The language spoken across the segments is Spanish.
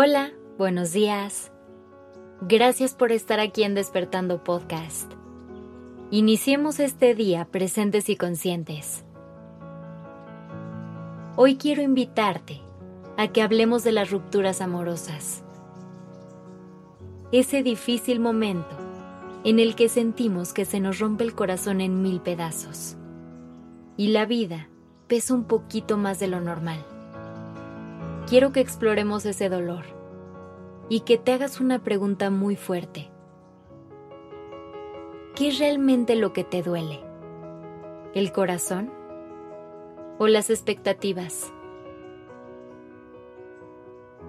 Hola, buenos días. Gracias por estar aquí en Despertando Podcast. Iniciemos este día presentes y conscientes. Hoy quiero invitarte a que hablemos de las rupturas amorosas. Ese difícil momento en el que sentimos que se nos rompe el corazón en mil pedazos y la vida pesa un poquito más de lo normal. Quiero que exploremos ese dolor y que te hagas una pregunta muy fuerte. ¿Qué es realmente lo que te duele? ¿El corazón? ¿O las expectativas?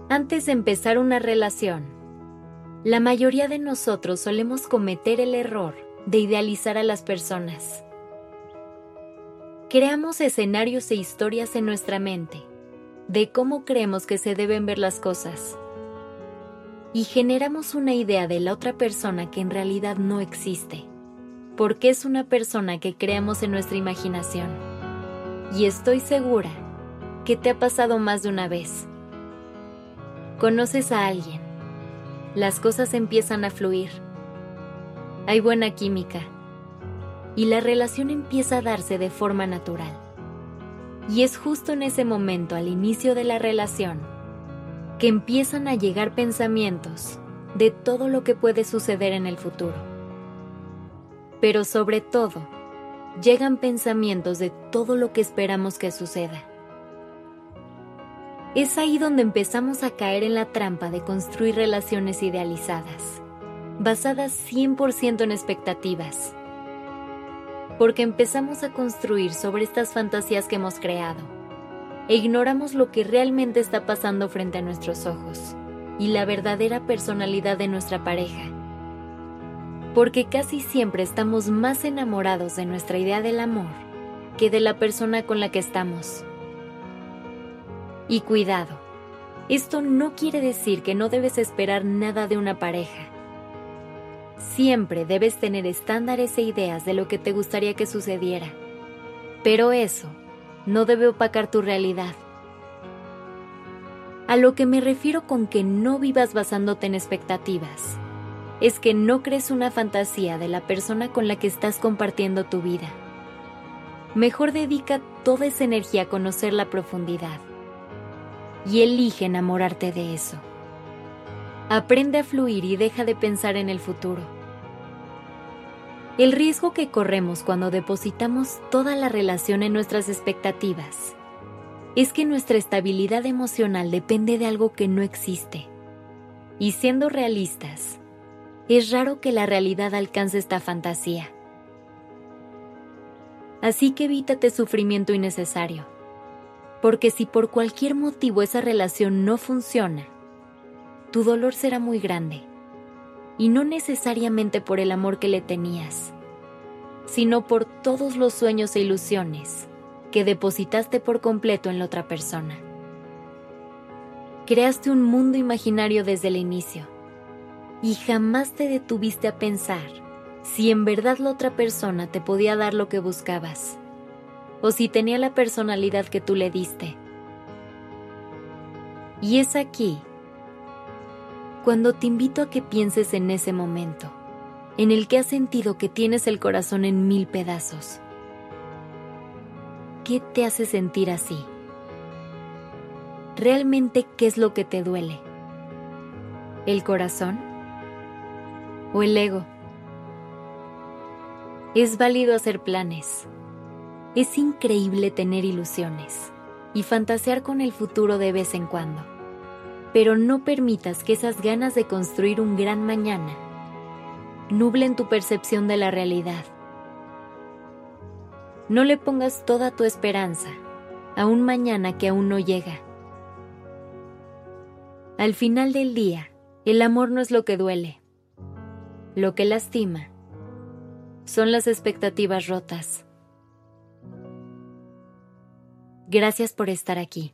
Antes de empezar una relación, la mayoría de nosotros solemos cometer el error de idealizar a las personas. Creamos escenarios e historias en nuestra mente de cómo creemos que se deben ver las cosas. Y generamos una idea de la otra persona que en realidad no existe, porque es una persona que creamos en nuestra imaginación. Y estoy segura que te ha pasado más de una vez. Conoces a alguien, las cosas empiezan a fluir, hay buena química y la relación empieza a darse de forma natural y es justo en ese momento, al inicio de la relación, que empiezan a llegar pensamientos de todo lo que puede suceder en el futuro. Pero sobre todo, llegan pensamientos de todo lo que esperamos que suceda. Es ahí donde empezamos a caer en la trampa de construir relaciones idealizadas, basadas 100% en expectativas porque empezamos a construir sobre estas fantasías que hemos creado e ignoramos lo que realmente está pasando frente a nuestros ojos y la verdadera personalidad de nuestra pareja. Porque casi siempre estamos más enamorados de nuestra idea del amor que de la persona con la que estamos. Y cuidado, esto no quiere decir que no debes esperar nada de una pareja Siempre debes tener estándares e ideas de lo que te gustaría que sucediera. Pero eso no debe opacar tu realidad. A lo que me refiero con que no vivas basándote en expectativas, es que no crees una fantasía de la persona con la que estás compartiendo tu vida. Mejor dedica toda esa energía a conocer la profundidad y elige enamorarte de eso. Aprende a fluir y deja de pensar en el futuro. El riesgo que corremos cuando depositamos toda la relación en nuestras expectativas es que nuestra estabilidad emocional depende de algo que no existe. Y siendo realistas, es raro que la realidad alcance esta fantasía. Así que evítate sufrimiento innecesario, porque si por cualquier motivo esa relación no funciona, tu dolor será muy grande, y no necesariamente por el amor que le tenías, sino por todos los sueños e ilusiones que depositaste por completo en la otra persona. Creaste un mundo imaginario desde el inicio y jamás te detuviste a pensar si en verdad la otra persona te podía dar lo que buscabas o si tenía la personalidad que tú le diste. Y es aquí cuando te invito a que pienses en ese momento, en el que has sentido que tienes el corazón en mil pedazos. ¿Qué te hace sentir así? ¿Realmente qué es lo que te duele? ¿El corazón? ¿O el ego? Es válido hacer planes. Es increíble tener ilusiones y fantasear con el futuro de vez en cuando pero no permitas que esas ganas de construir un gran mañana nublen tu percepción de la realidad. No le pongas toda tu esperanza a un mañana que aún no llega. Al final del día, el amor no es lo que duele. Lo que lastima son las expectativas rotas. Gracias por estar aquí.